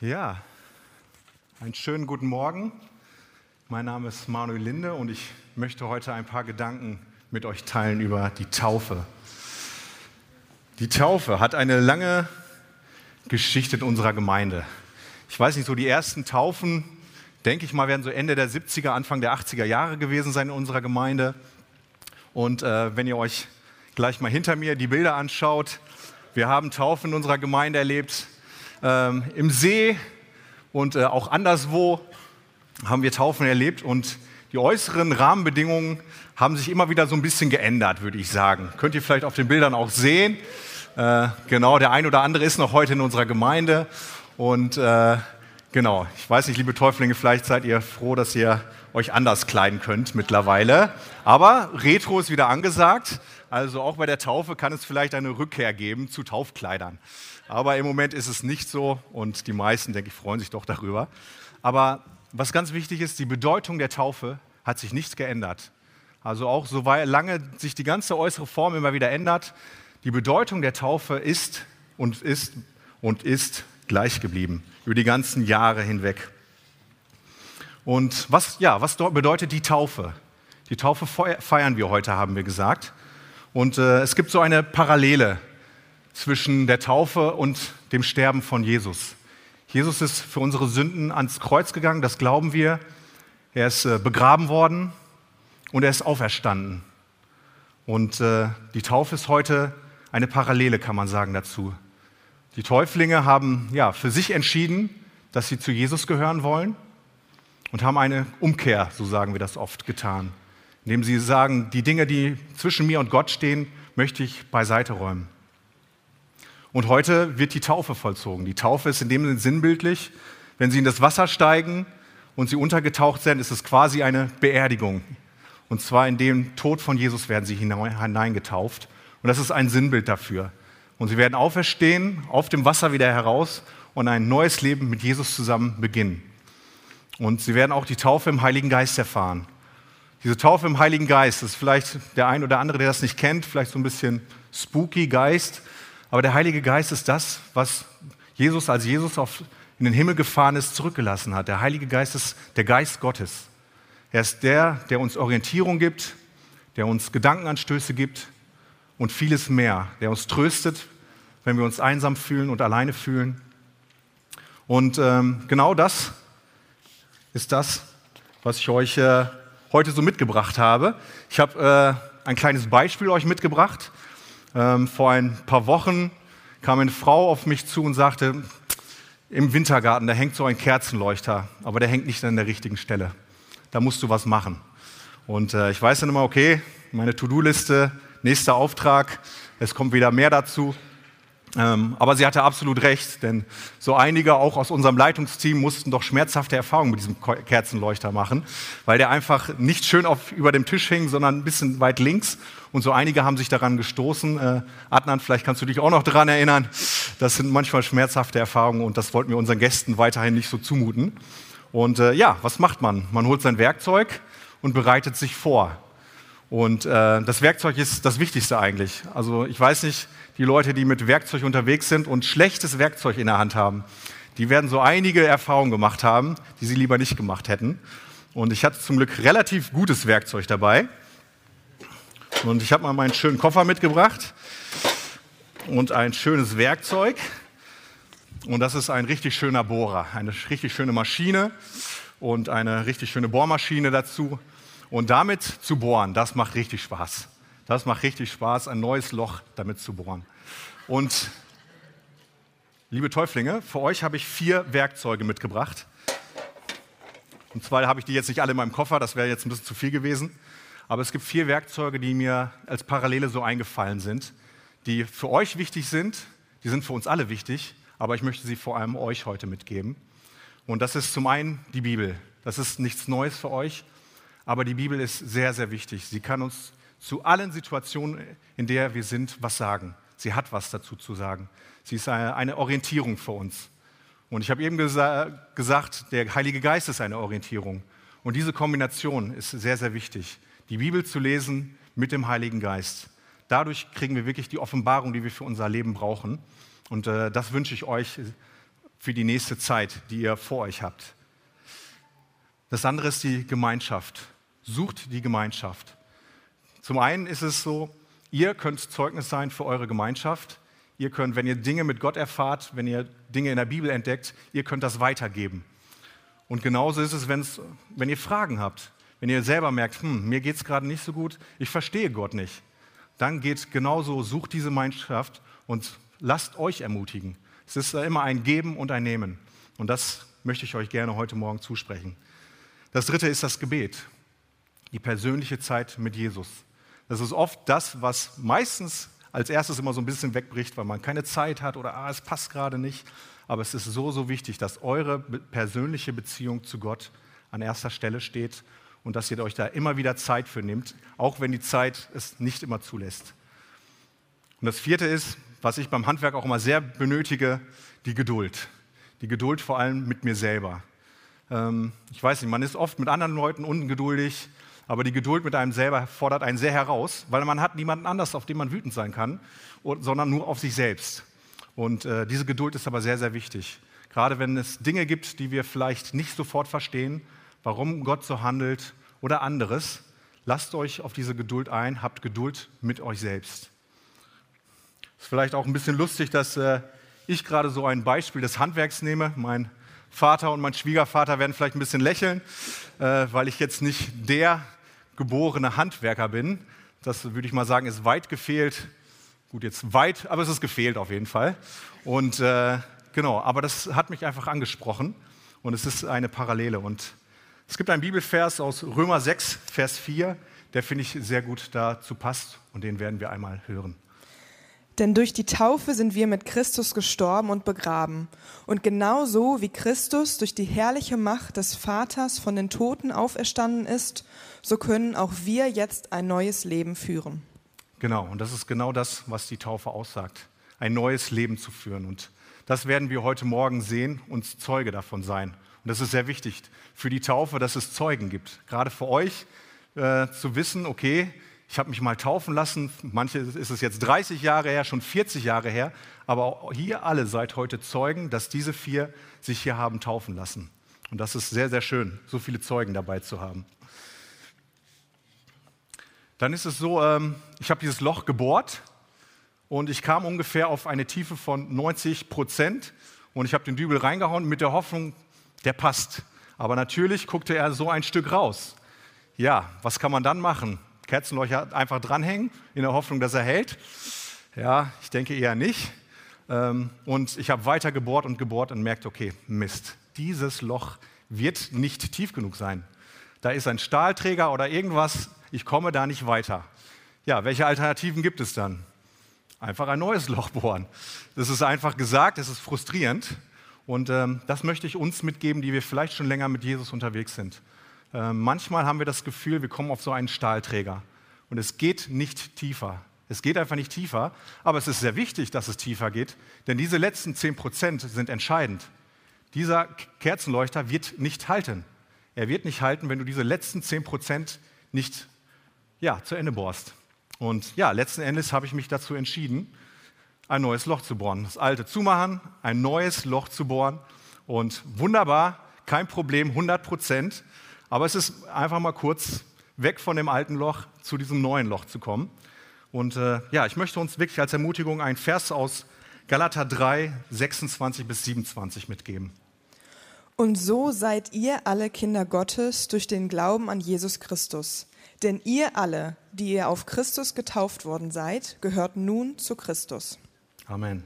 Ja, einen schönen guten Morgen. Mein Name ist Manuel Linde und ich möchte heute ein paar Gedanken mit euch teilen über die Taufe. Die Taufe hat eine lange Geschichte in unserer Gemeinde. Ich weiß nicht, so die ersten Taufen, denke ich mal, werden so Ende der 70er, Anfang der 80er Jahre gewesen sein in unserer Gemeinde. Und äh, wenn ihr euch gleich mal hinter mir die Bilder anschaut, wir haben Taufen in unserer Gemeinde erlebt ähm, Im See und äh, auch anderswo haben wir Taufen erlebt und die äußeren Rahmenbedingungen haben sich immer wieder so ein bisschen geändert, würde ich sagen. Könnt ihr vielleicht auf den Bildern auch sehen. Äh, genau, der ein oder andere ist noch heute in unserer Gemeinde und äh, genau, ich weiß nicht, liebe Täuflinge, vielleicht seid ihr froh, dass ihr euch anders kleiden könnt mittlerweile. Aber Retro ist wieder angesagt. Also auch bei der Taufe kann es vielleicht eine Rückkehr geben zu Taufkleidern. Aber im Moment ist es nicht so und die meisten, denke ich, freuen sich doch darüber. Aber was ganz wichtig ist, die Bedeutung der Taufe hat sich nicht geändert. Also auch so lange sich die ganze äußere Form immer wieder ändert, die Bedeutung der Taufe ist und ist und ist gleich geblieben über die ganzen Jahre hinweg. Und was, ja, was bedeutet die Taufe? Die Taufe feiern wir heute, haben wir gesagt. Und äh, es gibt so eine Parallele zwischen der Taufe und dem Sterben von Jesus. Jesus ist für unsere Sünden ans Kreuz gegangen, das glauben wir. Er ist äh, begraben worden und er ist auferstanden. Und äh, die Taufe ist heute eine Parallele, kann man sagen, dazu. Die Täuflinge haben ja, für sich entschieden, dass sie zu Jesus gehören wollen und haben eine Umkehr, so sagen wir das oft, getan. Indem sie sagen, die Dinge, die zwischen mir und Gott stehen, möchte ich beiseite räumen. Und heute wird die Taufe vollzogen. Die Taufe ist in dem Sinne sinnbildlich. Wenn Sie in das Wasser steigen und Sie untergetaucht sind, ist es quasi eine Beerdigung. Und zwar in den Tod von Jesus werden Sie hineingetauft. Und das ist ein Sinnbild dafür. Und Sie werden auferstehen, auf dem Wasser wieder heraus und ein neues Leben mit Jesus zusammen beginnen. Und Sie werden auch die Taufe im Heiligen Geist erfahren. Diese Taufe im Heiligen Geist ist vielleicht der ein oder andere, der das nicht kennt, vielleicht so ein bisschen spooky Geist. Aber der Heilige Geist ist das, was Jesus, als Jesus auf, in den Himmel gefahren ist, zurückgelassen hat. Der Heilige Geist ist der Geist Gottes. Er ist der, der uns Orientierung gibt, der uns Gedankenanstöße gibt und vieles mehr, der uns tröstet, wenn wir uns einsam fühlen und alleine fühlen. Und ähm, genau das ist das, was ich euch äh, heute so mitgebracht habe. Ich habe äh, ein kleines Beispiel euch mitgebracht. Ähm, vor ein paar Wochen kam eine Frau auf mich zu und sagte, im Wintergarten, da hängt so ein Kerzenleuchter, aber der hängt nicht an der richtigen Stelle. Da musst du was machen. Und äh, ich weiß dann immer, okay, meine To-Do-Liste, nächster Auftrag, es kommt wieder mehr dazu. Ähm, aber sie hatte absolut recht, denn so einige auch aus unserem Leitungsteam mussten doch schmerzhafte Erfahrungen mit diesem Kerzenleuchter machen, weil der einfach nicht schön auf, über dem Tisch hing, sondern ein bisschen weit links. Und so einige haben sich daran gestoßen. Äh, Adnan, vielleicht kannst du dich auch noch daran erinnern. Das sind manchmal schmerzhafte Erfahrungen und das wollten wir unseren Gästen weiterhin nicht so zumuten. Und äh, ja, was macht man? Man holt sein Werkzeug und bereitet sich vor. Und äh, das Werkzeug ist das Wichtigste eigentlich. Also ich weiß nicht, die Leute, die mit Werkzeug unterwegs sind und schlechtes Werkzeug in der Hand haben, die werden so einige Erfahrungen gemacht haben, die sie lieber nicht gemacht hätten. Und ich hatte zum Glück relativ gutes Werkzeug dabei. Und ich habe mal meinen schönen Koffer mitgebracht und ein schönes Werkzeug. Und das ist ein richtig schöner Bohrer, eine richtig schöne Maschine und eine richtig schöne Bohrmaschine dazu. Und damit zu bohren, das macht richtig Spaß. Das macht richtig Spaß, ein neues Loch damit zu bohren. Und liebe Täuflinge, für euch habe ich vier Werkzeuge mitgebracht. Und zwar habe ich die jetzt nicht alle in meinem Koffer, das wäre jetzt ein bisschen zu viel gewesen. Aber es gibt vier Werkzeuge, die mir als Parallele so eingefallen sind, die für euch wichtig sind. Die sind für uns alle wichtig, aber ich möchte sie vor allem euch heute mitgeben. Und das ist zum einen die Bibel. Das ist nichts Neues für euch, aber die Bibel ist sehr, sehr wichtig. Sie kann uns zu allen Situationen, in der wir sind, was sagen. Sie hat was dazu zu sagen. Sie ist eine Orientierung für uns. Und ich habe eben gesa gesagt, der Heilige Geist ist eine Orientierung. Und diese Kombination ist sehr, sehr wichtig. Die Bibel zu lesen mit dem Heiligen Geist. Dadurch kriegen wir wirklich die Offenbarung, die wir für unser Leben brauchen. Und äh, das wünsche ich euch für die nächste Zeit, die ihr vor euch habt. Das andere ist die Gemeinschaft. Sucht die Gemeinschaft. Zum einen ist es so, ihr könnt Zeugnis sein für eure Gemeinschaft. Ihr könnt, wenn ihr Dinge mit Gott erfahrt, wenn ihr Dinge in der Bibel entdeckt, ihr könnt das weitergeben. Und genauso ist es, wenn ihr Fragen habt, wenn ihr selber merkt, hm, mir geht es gerade nicht so gut, ich verstehe Gott nicht. Dann geht genauso, sucht diese Gemeinschaft und lasst euch ermutigen. Es ist immer ein Geben und ein Nehmen. Und das möchte ich euch gerne heute Morgen zusprechen. Das dritte ist das Gebet, die persönliche Zeit mit Jesus. Das ist oft das, was meistens als erstes immer so ein bisschen wegbricht, weil man keine Zeit hat oder ah, es passt gerade nicht. Aber es ist so, so wichtig, dass eure persönliche Beziehung zu Gott an erster Stelle steht und dass ihr euch da immer wieder Zeit für nehmt, auch wenn die Zeit es nicht immer zulässt. Und das vierte ist, was ich beim Handwerk auch immer sehr benötige, die Geduld. Die Geduld vor allem mit mir selber. Ähm, ich weiß nicht, man ist oft mit anderen Leuten ungeduldig, aber die Geduld mit einem selber fordert einen sehr heraus, weil man hat niemanden anders, auf den man wütend sein kann, sondern nur auf sich selbst. Und äh, diese Geduld ist aber sehr, sehr wichtig. Gerade wenn es Dinge gibt, die wir vielleicht nicht sofort verstehen, warum Gott so handelt oder anderes, lasst euch auf diese Geduld ein, habt Geduld mit euch selbst. Es ist vielleicht auch ein bisschen lustig, dass äh, ich gerade so ein Beispiel des Handwerks nehme. Mein Vater und mein Schwiegervater werden vielleicht ein bisschen lächeln, äh, weil ich jetzt nicht der geborene Handwerker bin. Das würde ich mal sagen, ist weit gefehlt. Gut, jetzt weit, aber es ist gefehlt auf jeden Fall. Und äh, genau, aber das hat mich einfach angesprochen und es ist eine Parallele. Und es gibt einen Bibelvers aus Römer 6, Vers 4, der finde ich sehr gut dazu passt und den werden wir einmal hören. Denn durch die Taufe sind wir mit Christus gestorben und begraben. Und genauso wie Christus durch die herrliche Macht des Vaters von den Toten auferstanden ist, so können auch wir jetzt ein neues Leben führen. Genau, und das ist genau das, was die Taufe aussagt. Ein neues Leben zu führen. Und das werden wir heute Morgen sehen und Zeuge davon sein. Und das ist sehr wichtig für die Taufe, dass es Zeugen gibt. Gerade für euch äh, zu wissen, okay, ich habe mich mal taufen lassen. Manche ist es jetzt 30 Jahre her, schon 40 Jahre her. Aber hier alle seid heute Zeugen, dass diese vier sich hier haben taufen lassen. Und das ist sehr, sehr schön, so viele Zeugen dabei zu haben. Dann ist es so, ähm, ich habe dieses Loch gebohrt und ich kam ungefähr auf eine Tiefe von 90 Prozent und ich habe den Dübel reingehauen mit der Hoffnung, der passt. Aber natürlich guckte er so ein Stück raus. Ja, was kann man dann machen? Kerzenleuchter einfach dranhängen, in der Hoffnung, dass er hält? Ja, ich denke eher nicht. Ähm, und ich habe weiter gebohrt und gebohrt und merkt, okay, Mist, dieses Loch wird nicht tief genug sein. Da ist ein Stahlträger oder irgendwas, ich komme da nicht weiter. Ja, welche Alternativen gibt es dann? Einfach ein neues Loch bohren. Das ist einfach gesagt, es ist frustrierend. Und ähm, das möchte ich uns mitgeben, die wir vielleicht schon länger mit Jesus unterwegs sind. Äh, manchmal haben wir das Gefühl, wir kommen auf so einen Stahlträger und es geht nicht tiefer. Es geht einfach nicht tiefer, aber es ist sehr wichtig, dass es tiefer geht, denn diese letzten 10 Prozent sind entscheidend. Dieser Kerzenleuchter wird nicht halten. Er wird nicht halten, wenn du diese letzten 10 Prozent nicht ja, zu Ende bohrst. Und ja, letzten Endes habe ich mich dazu entschieden, ein neues Loch zu bohren. Das alte zumachen, ein neues Loch zu bohren. Und wunderbar, kein Problem, 100 Prozent. Aber es ist einfach mal kurz weg von dem alten Loch zu diesem neuen Loch zu kommen. Und äh, ja, ich möchte uns wirklich als Ermutigung einen Vers aus Galater 3, 26 bis 27 mitgeben. Und so seid ihr alle Kinder Gottes durch den Glauben an Jesus Christus. Denn ihr alle, die ihr auf Christus getauft worden seid, gehört nun zu Christus. Amen.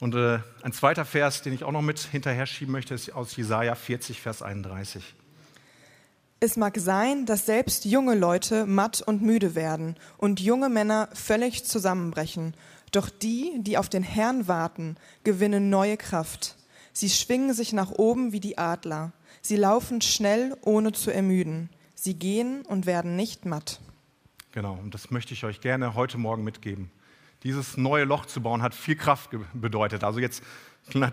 Und äh, ein zweiter Vers, den ich auch noch mit hinterher schieben möchte, ist aus Jesaja 40, Vers 31. Es mag sein, dass selbst junge Leute matt und müde werden und junge Männer völlig zusammenbrechen. Doch die, die auf den Herrn warten, gewinnen neue Kraft. Sie schwingen sich nach oben wie die Adler. Sie laufen schnell, ohne zu ermüden. Sie gehen und werden nicht matt. Genau, und das möchte ich euch gerne heute Morgen mitgeben. Dieses neue Loch zu bauen hat viel Kraft bedeutet. Also jetzt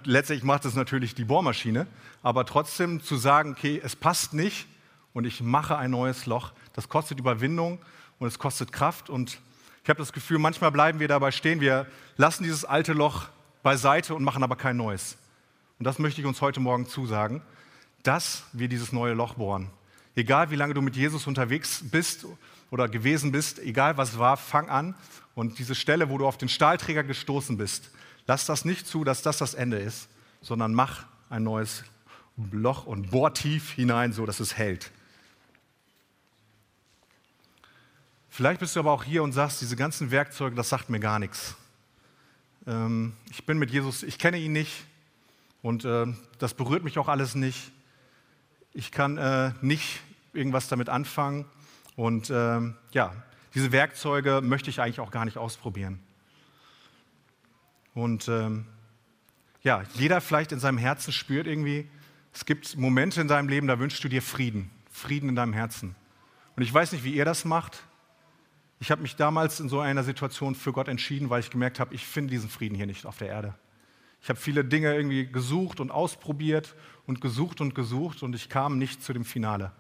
letztlich macht es natürlich die Bohrmaschine, aber trotzdem zu sagen, okay, es passt nicht, und ich mache ein neues Loch. Das kostet Überwindung und es kostet Kraft. Und ich habe das Gefühl, manchmal bleiben wir dabei stehen. Wir lassen dieses alte Loch beiseite und machen aber kein neues. und das möchte ich uns heute Morgen zusagen, dass wir dieses neue Loch bohren. Egal wie lange du mit Jesus unterwegs bist oder gewesen bist, egal was war, fang an und diese Stelle, wo du auf den Stahlträger gestoßen bist, lass das nicht zu, dass das das Ende ist, sondern mach ein neues Loch und bohr tief hinein, so dass es hält. Vielleicht bist du aber auch hier und sagst, diese ganzen Werkzeuge, das sagt mir gar nichts. Ähm, ich bin mit Jesus, ich kenne ihn nicht und äh, das berührt mich auch alles nicht. Ich kann äh, nicht irgendwas damit anfangen und äh, ja, diese Werkzeuge möchte ich eigentlich auch gar nicht ausprobieren. Und ähm, ja, jeder vielleicht in seinem Herzen spürt irgendwie, es gibt Momente in deinem Leben, da wünschst du dir Frieden, Frieden in deinem Herzen. Und ich weiß nicht, wie ihr das macht. Ich habe mich damals in so einer Situation für Gott entschieden, weil ich gemerkt habe, ich finde diesen Frieden hier nicht auf der Erde. Ich habe viele Dinge irgendwie gesucht und ausprobiert und gesucht und gesucht und ich kam nicht zu dem Finale.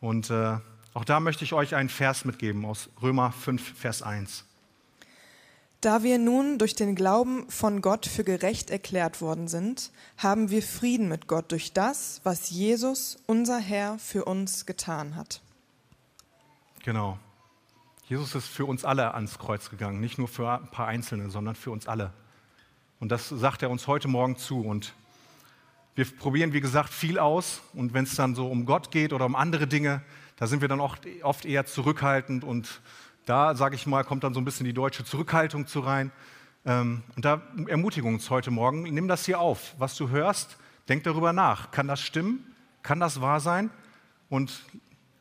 Und äh, auch da möchte ich euch einen Vers mitgeben aus Römer 5, Vers 1. Da wir nun durch den Glauben von Gott für gerecht erklärt worden sind, haben wir Frieden mit Gott durch das, was Jesus, unser Herr, für uns getan hat. Genau. Jesus ist für uns alle ans Kreuz gegangen, nicht nur für ein paar Einzelne, sondern für uns alle. Und das sagt er uns heute Morgen zu. Und wir probieren, wie gesagt, viel aus. Und wenn es dann so um Gott geht oder um andere Dinge, da sind wir dann oft, oft eher zurückhaltend und da, sage ich mal, kommt dann so ein bisschen die deutsche Zurückhaltung zu rein. Ähm, und da Ermutigung uns heute Morgen, nimm das hier auf. Was du hörst, denk darüber nach. Kann das stimmen? Kann das wahr sein? Und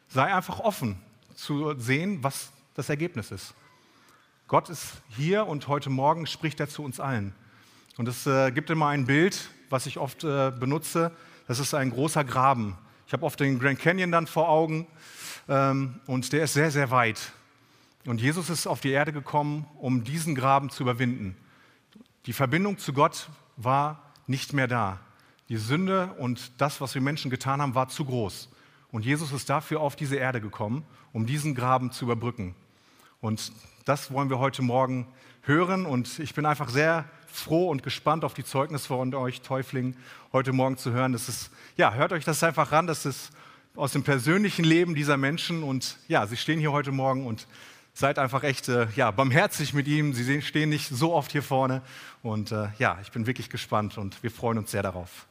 sei einfach offen zu sehen, was das Ergebnis ist. Gott ist hier und heute Morgen spricht er zu uns allen. Und es äh, gibt immer ein Bild, was ich oft äh, benutze. Das ist ein großer Graben. Ich habe oft den Grand Canyon dann vor Augen ähm, und der ist sehr, sehr weit. Und Jesus ist auf die Erde gekommen, um diesen Graben zu überwinden. Die Verbindung zu Gott war nicht mehr da. Die Sünde und das, was wir Menschen getan haben, war zu groß. Und Jesus ist dafür auf diese Erde gekommen, um diesen Graben zu überbrücken. Und das wollen wir heute Morgen hören. Und ich bin einfach sehr froh und gespannt auf die Zeugnisse von euch Täuflingen heute Morgen zu hören. Das ist, ja, hört euch das einfach ran. Das ist aus dem persönlichen Leben dieser Menschen. Und ja, sie stehen hier heute Morgen und seid einfach echt äh, ja, barmherzig mit ihm. Sie stehen nicht so oft hier vorne. Und äh, ja, ich bin wirklich gespannt und wir freuen uns sehr darauf.